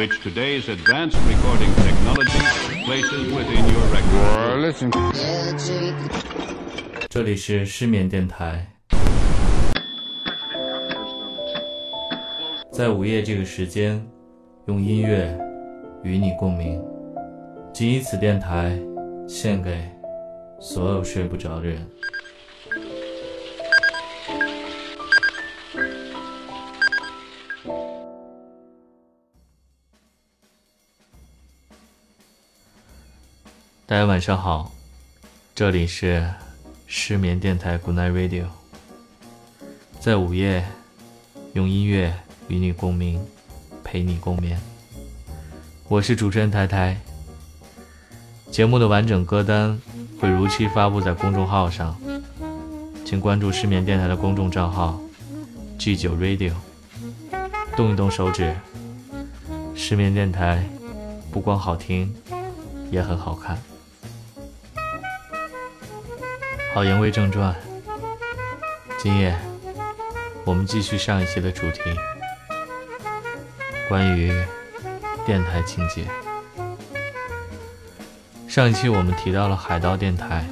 which today's advanced recording technology places within your record. 这里是失眠电台，在午夜这个时间，用音乐与你共鸣。仅以此电台献给所有睡不着的人。大家晚上好，这里是失眠电台 Good Night Radio，在午夜用音乐与你共鸣，陪你共眠。我是主持人台台。节目的完整歌单会如期发布在公众号上，请关注失眠电台的公众账号 G 九 Radio，动一动手指，失眠电台不光好听，也很好看。好，言归正传。今夜我们继续上一期的主题，关于电台情节。上一期我们提到了海盗电台。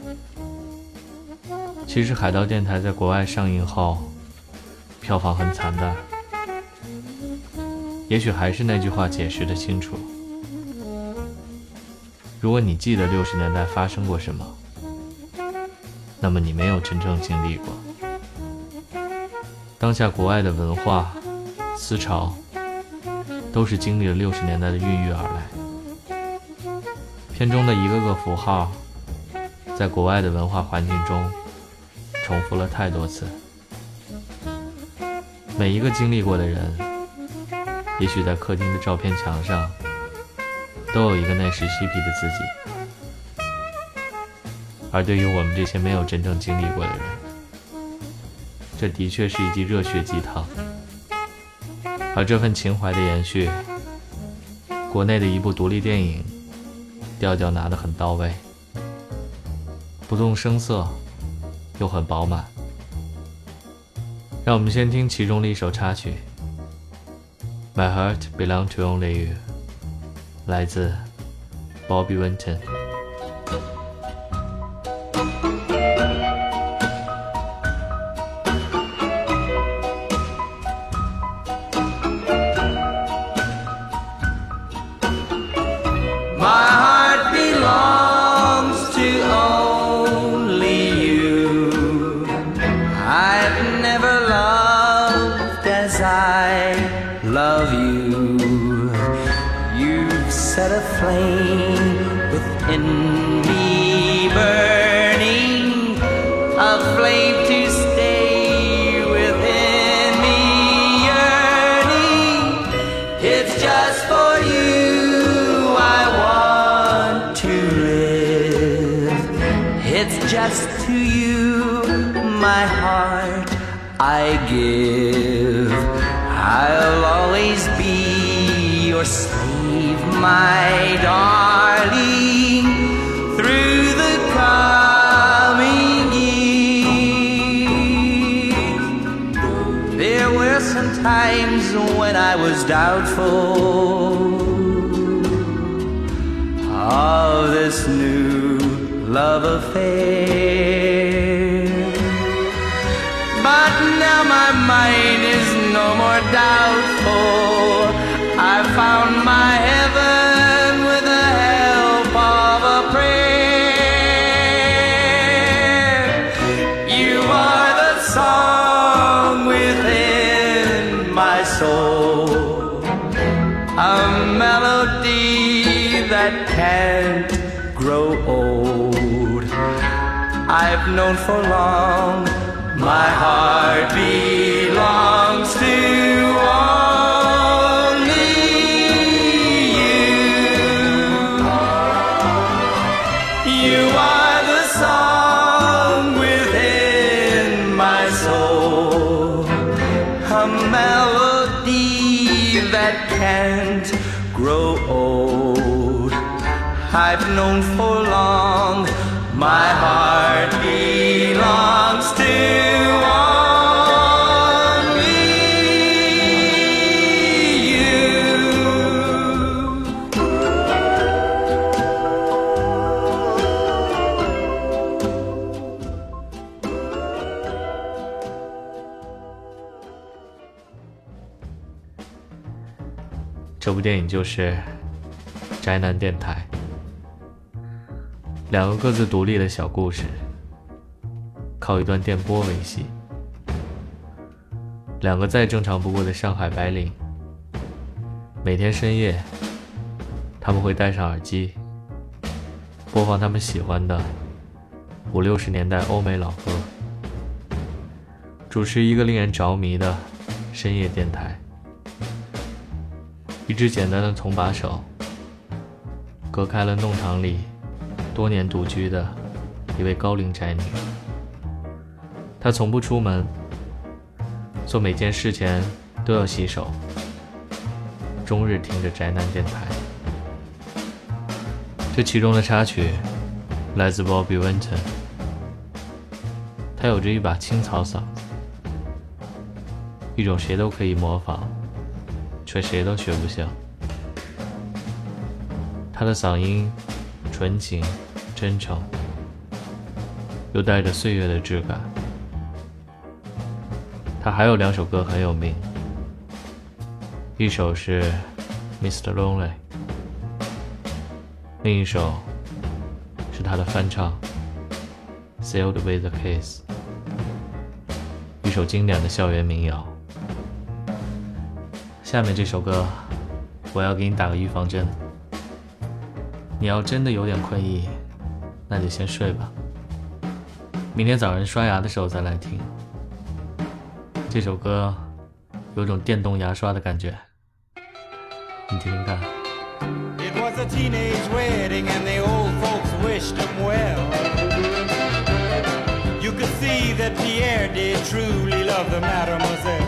其实海盗电台在国外上映后，票房很惨淡。也许还是那句话解释的清楚：如果你记得六十年代发生过什么。那么你没有真正经历过当下国外的文化思潮，都是经历了六十年代的孕育而来。片中的一个个符号，在国外的文化环境中重复了太多次。每一个经历过的人，也许在客厅的照片墙上，都有一个那时嬉皮的自己。而对于我们这些没有真正经历过的人，这的确是一剂热血鸡汤。而这份情怀的延续，国内的一部独立电影，调调拿得很到位，不动声色，又很饱满。让我们先听其中的一首插曲，《My Heart Belongs to Only You》，来自 Bobby Winton。I give. I'll always be your slave, my darling, through the coming years. There were some times when I was doubtful of this new love affair. My mind is no more doubtful. I found my heaven with the help of a prayer. You are the song within my soul, a melody that can't grow old. I've known for long my heart belongs 就是《宅男电台》，两个各自独立的小故事，靠一段电波维系。两个再正常不过的上海白领，每天深夜，他们会戴上耳机，播放他们喜欢的五六十年代欧美老歌，主持一个令人着迷的深夜电台。一只简单的铜把手，隔开了弄堂里多年独居的一位高龄宅女。她从不出门，做每件事前都要洗手，终日听着宅男电台。这其中的插曲来自 Bobby Winton，他有着一把青草嗓，一种谁都可以模仿。却谁都学不像。他的嗓音纯情、真诚，又带着岁月的质感。他还有两首歌很有名，一首是《Mr. Lonely》，另一首是他的翻唱《Sailed with a Kiss》，一首经典的校园民谣。下面这首歌，我要给你打个预防针。你要真的有点困意，那就先睡吧。明天早上刷牙的时候再来听。这首歌有种电动牙刷的感觉，你听听看。It was a teenage wedding and the old folks wished him well. You could see that Pierre did truly love the mademoiselle.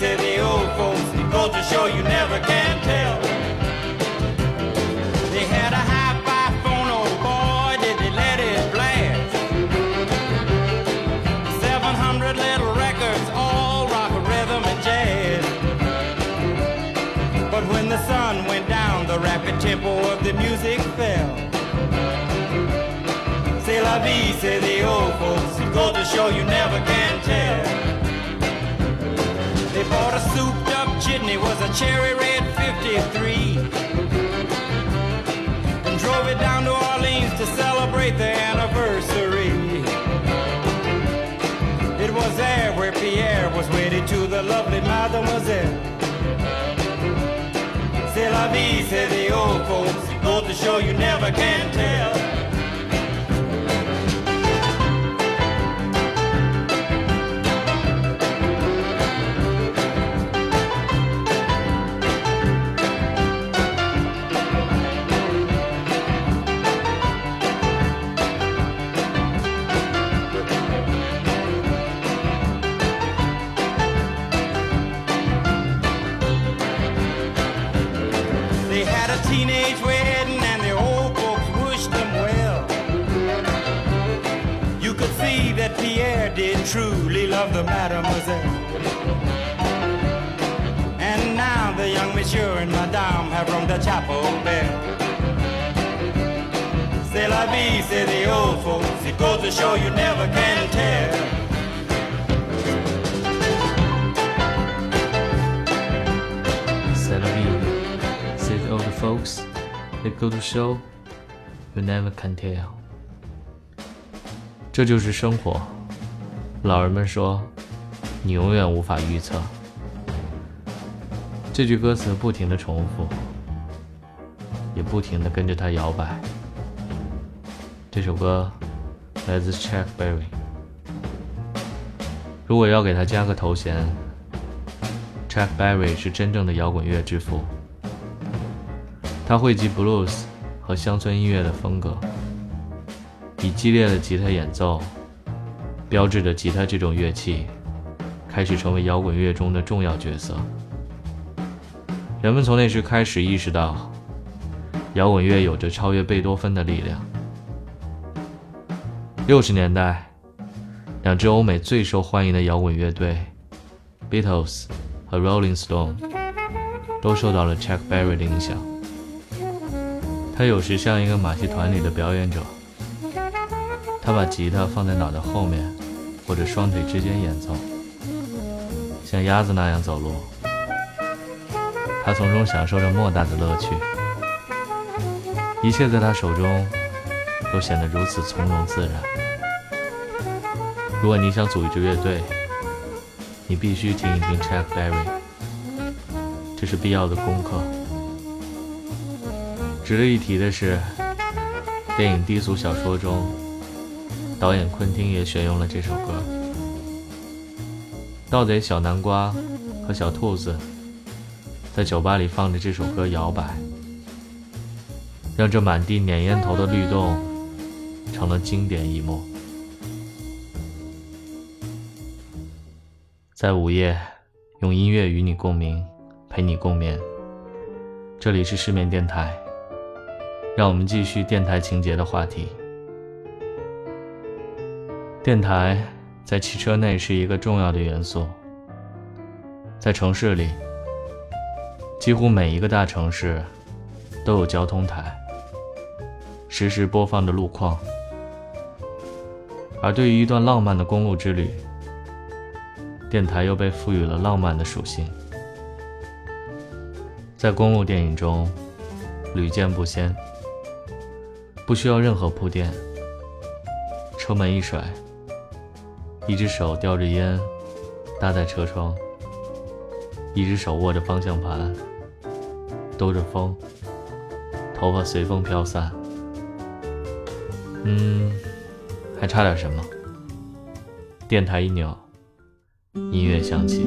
The old folks. Goes to show you never can tell. They had a phone, oh boy, did they let it blast. 700 little records, all rock, rhythm, and jazz. But when the sun went down, the rapid tempo of the music fell. La vie, say the old folks. It goes to show you never can tell. They bought a souped up jitney, was a cherry red 53. And drove it down to Orleans to celebrate the anniversary. It was there where Pierre was wedded to the lovely mademoiselle. C'est la vie, say the old folks. Goes to show you never can tell. truly love the mademoiselle. And now the young monsieur and madame have rung the chapel bell. C'est la vie, say the old folks. It goes to show you never can tell. C'est la vie, say the old folks. They go to show you never can tell. 这就是生活。 老人们说，你永远无法预测。这句歌词不停的重复，也不停的跟着他摇摆。这首歌来自 Chuck Berry。如果要给他加个头衔，Chuck Berry 是真正的摇滚乐之父。他汇集 blues 和乡村音乐的风格，以激烈的吉他演奏，标志着吉他这种乐器开始成为摇滚乐中的重要角色。人们从那时开始意识到，摇滚乐有着超越贝多芬的力量。六十年代，两支欧美最受欢迎的摇滚乐队 Beatles 和 Rolling Stone 都受到了 Chuck Berry 的影响。他有时像一个马戏团里的表演者，他把吉他放在脑袋后面或者双腿之间演奏，像鸭子那样走路。他从中享受着莫大的乐趣，一切在他手中都显得如此从容自然。如果你想组一支乐队，你必须听一听 Chuck Berry，这是必要的功课。值得一提的是，电影《低俗小说》中，导演昆汀也选用了这首歌。盗贼小南瓜和小兔子。在酒吧里放着这首歌摇摆，让这满地碾烟头的律动成了经典一幕。在午夜，用音乐与你共鸣，陪你共眠。这里是失眠电台，让我们继续电台情节的话题。电台在汽车内是一个重要的元素，在城市里。几乎每一个大城市都有交通台，实时播放着路况。而对于一段浪漫的公路之旅，电台又被赋予了浪漫的属性。在公路电影中，屡见不鲜，不需要任何铺垫，车门一甩，一只手叼着烟搭在车窗，一只手握着方向盘。兜着风，头发随风飘散。嗯，还差点什么？电台一扭，音乐响起。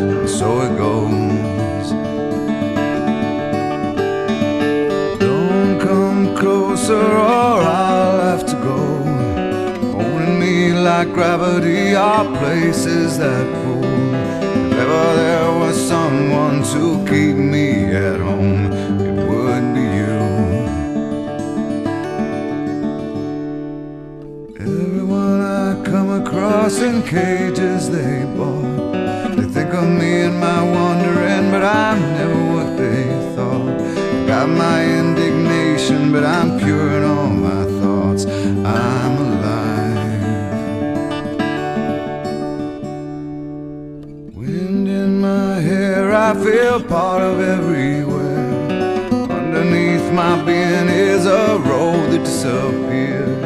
Closer or I'll have to go. Holding me like gravity are places that pull. If ever there was someone to keep me at home, it would be you. Everyone I come across in cages they bought. They think of me and my wandering, but I'm never what they thought. Got my but I'm pure in all my thoughts. I'm alive. Wind in my hair, I feel part of everywhere. Underneath my being is a road that disappeared.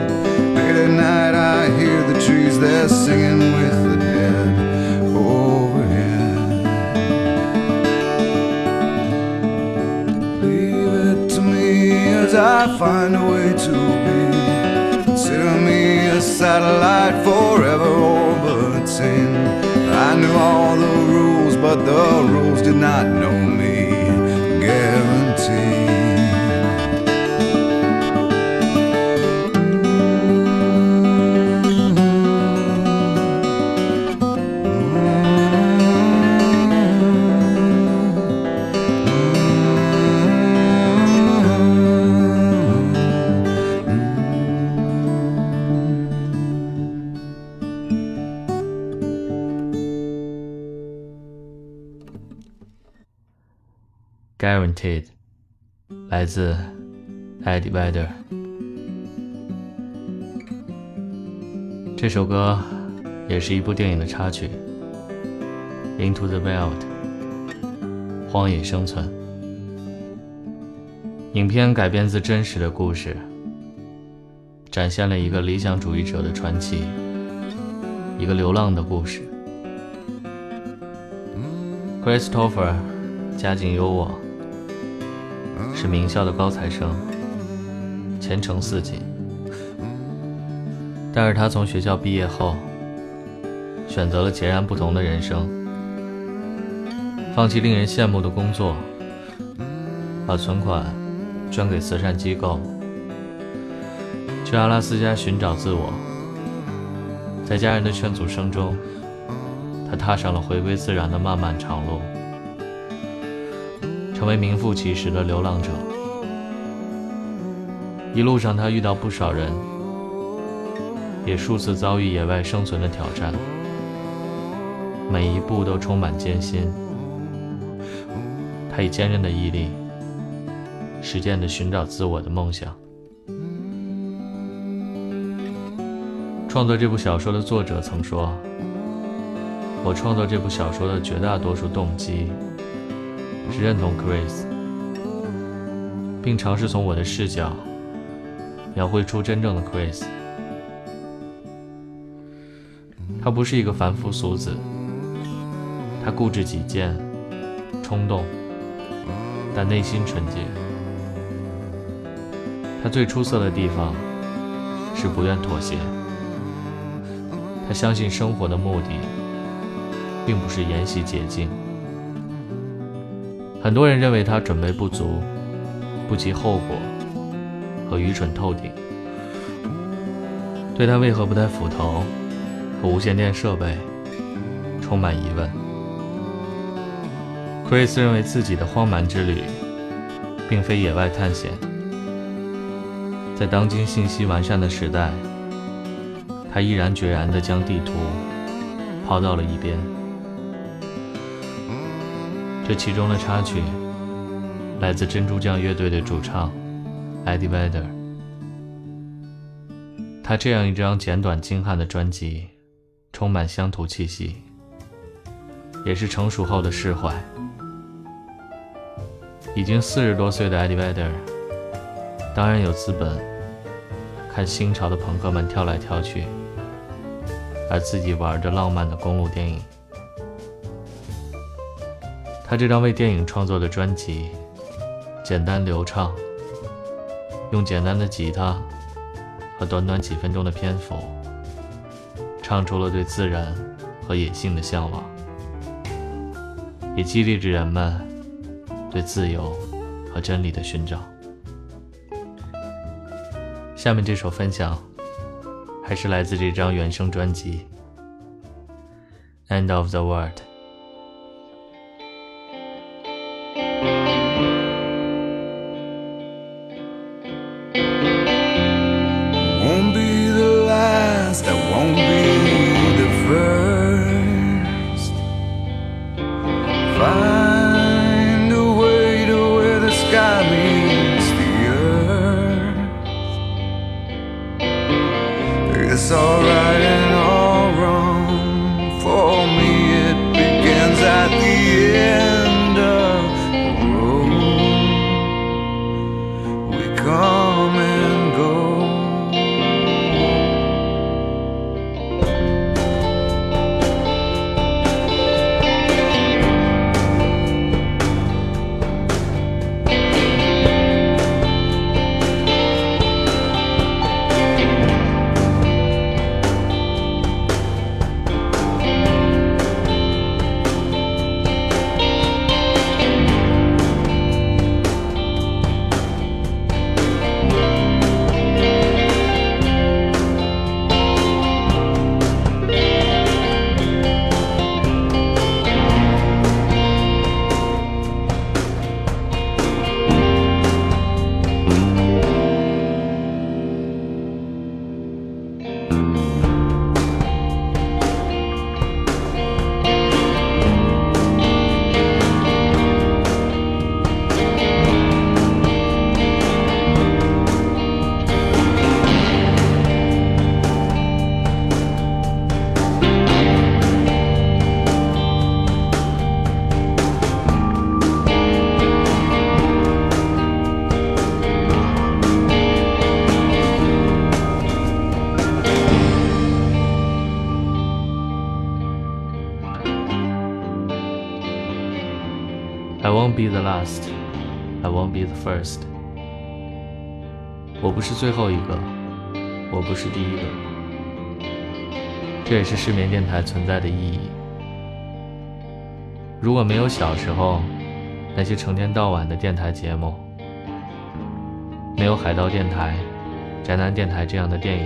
Late at night, I hear the trees, they're find a way to be. Consider me a satellite forever orbiting. I knew all the rules, but the rules Guaranteed，来自 Eddie Vedder。这首歌也是一部电影的插曲，《Into the Wild》荒野生存。影片改编自真实的故事，展现了一个理想主义者的传奇，一个流浪的故事。Christopher 家境优渥，是名校的高材生，前程似锦。但是他从学校毕业后，选择了截然不同的人生，放弃令人羡慕的工作，把存款捐给慈善机构，去阿拉斯加寻找自我。在家人的劝阻声中，他踏上了回归自然的漫漫长路，成为名副其实的流浪者。一路上，他遇到不少人。也数次遭遇野外生存的挑战，每一步都充满艰辛。他以坚韧的毅力，实践着寻找自我的梦想。创作这部小说的作者曾说：“我创作这部小说的绝大多数动机，是认同 Chris，并尝试从我的视角，描绘出真正的 Chris。”他不是一个凡夫俗子，他固执己见、冲动，但内心纯洁。他最出色的地方是不愿妥协。他相信生活的目的并不是沿袭捷径。很多人认为他准备不足、不计后果和愚蠢透顶，对他为何不带斧头？和无线电设备充满疑问。克瑞斯认为自己的荒蛮之旅并非野外探险，在当今信息完善的时代，他毅然决然地将地图抛到了一边。这其中的插曲来自珍珠酱乐队的主唱 Eddie Vedder，他这样一张简短精悍的专辑。充满乡土气息，也是成熟后的释怀。已经四十多岁的 Eddie Vedder，当然有资本看新潮的朋克们跳来跳去，而自己玩着浪漫的公路电影。他这张为电影创作的专辑，简单流畅，用简单的吉他和短短几分钟的篇幅。唱出了对自然和野性的向往，也激励着人们对自由和真理的寻找。下面这首分享还是来自这张原声专辑《End of the World》。Be the last, I won't be the first。我不是最后一个，我不是第一个。这也是失眠电台存在的意义。如果没有小时候那些成天到晚的电台节目，没有海盗电台、宅男电台这样的电影，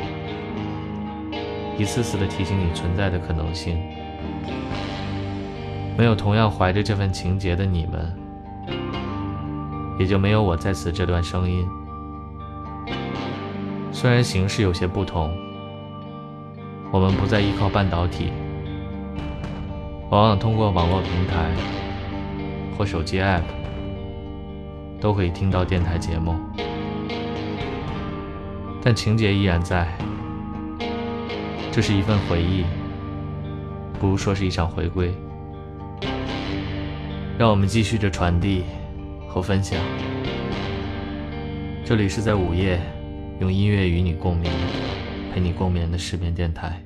一次次的提醒你存在的可能性，没有同样怀着这份情结的你们，也就没有我在此这段声音。虽然形式有些不同，我们不再依靠半导体，往往通过网络平台或手机 App，都可以听到电台节目。但情节依然在，这是一份回忆，不如说是一场回归。让我们继续着传递和分享。这里是在午夜，用音乐与你共鸣，陪你共眠的失眠电台。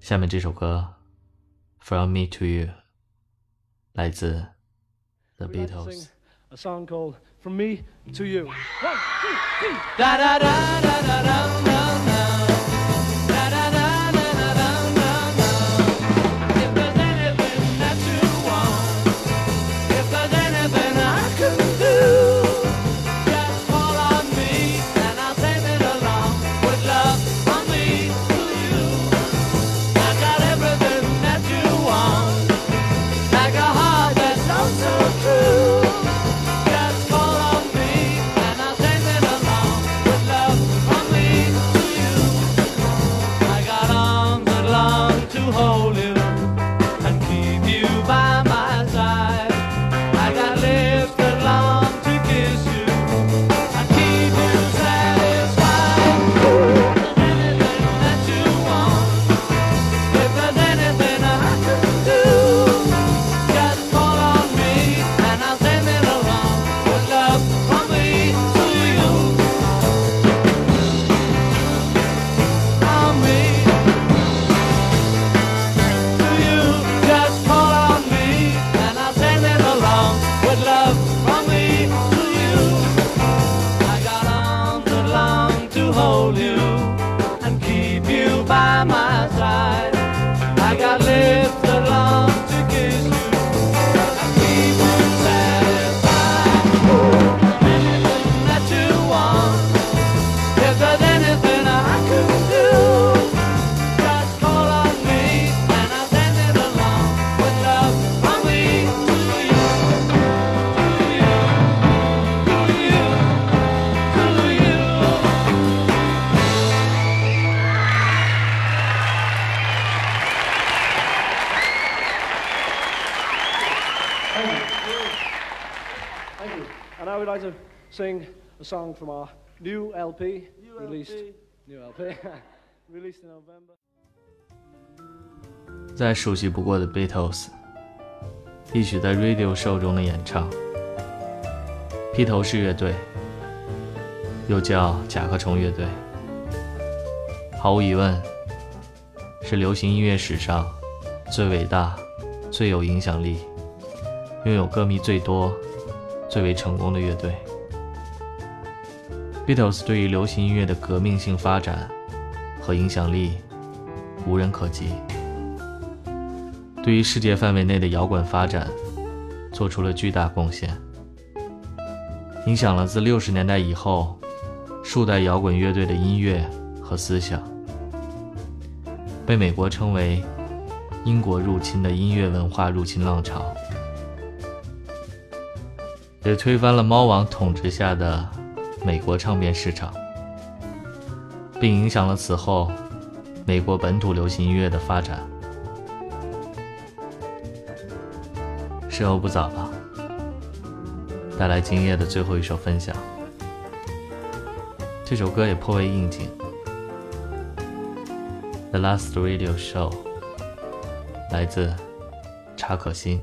下面这首歌《From Me to You》来自 The Beatles。a song called From Me to You. One, two, three. Da da da da da dum. Da by my song from our new LP, new released. New LP. released in November. 再熟悉不过的 Beatles，一曲在 Radio Show 中的演唱。披头士乐队，又叫甲壳虫乐队，毫无疑问是流行音乐史上最伟大、最有影响力、拥有歌迷最多、最为成功的乐队。Beatles 对于流行音乐的革命性发展和影响力无人可及。对于世界范围内的摇滚发展做出了巨大贡献，影响了自六十年代以后数代摇滚乐队的音乐和思想，被美国称为“英国入侵”的音乐文化入侵浪潮，也推翻了猫王统治下的美国唱片市场，并影响了此后美国本土流行音乐的发展。时候不早了，带来今夜的最后一首分享。这首歌也颇为应景，《The Last Radio Show》来自查可欣。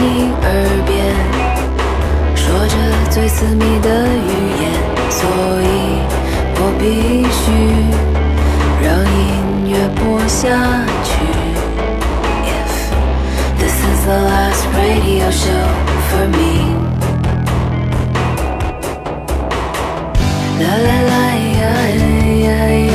你耳边，说着最私密的语言，所以我必须让音乐播下去。If this is the last radio show for me，啦啦啦呀呀呀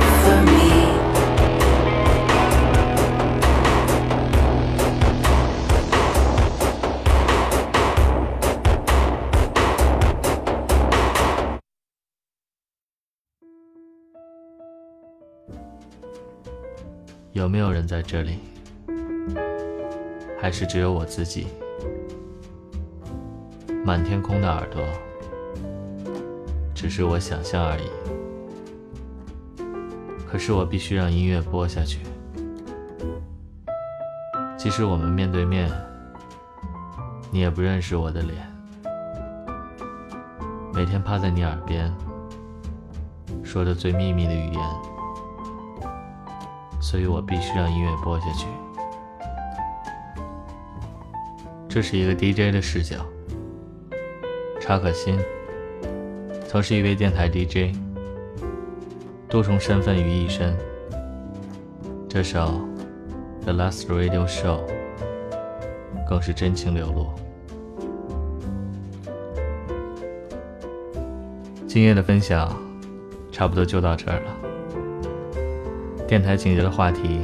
有人在这里？还是只有我自己？满天空的耳朵，只是我想象而已。可是我必须让音乐播下去，即使我们面对面，你也不认识我的脸。每天趴在你耳边，说着最秘密的语言。所以我必须让音乐播下去。这是一个 DJ 的视角。查可欣曾是一位电台 DJ，多重身份于一身。这首《The Last Radio Show》更是真情流露。今夜的分享差不多就到这儿了。电台紧接的话题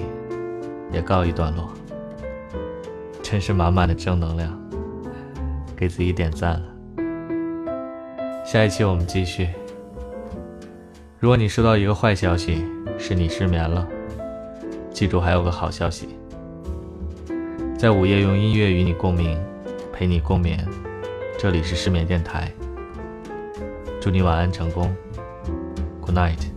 也告一段落，真是满满的正能量，给自己点赞了。下一期我们继续。如果你收到一个坏消息，是你失眠了，记住还有个好消息，在午夜用音乐与你共鸣，陪你共眠。这里是失眠电台，祝你晚安成功，Good night。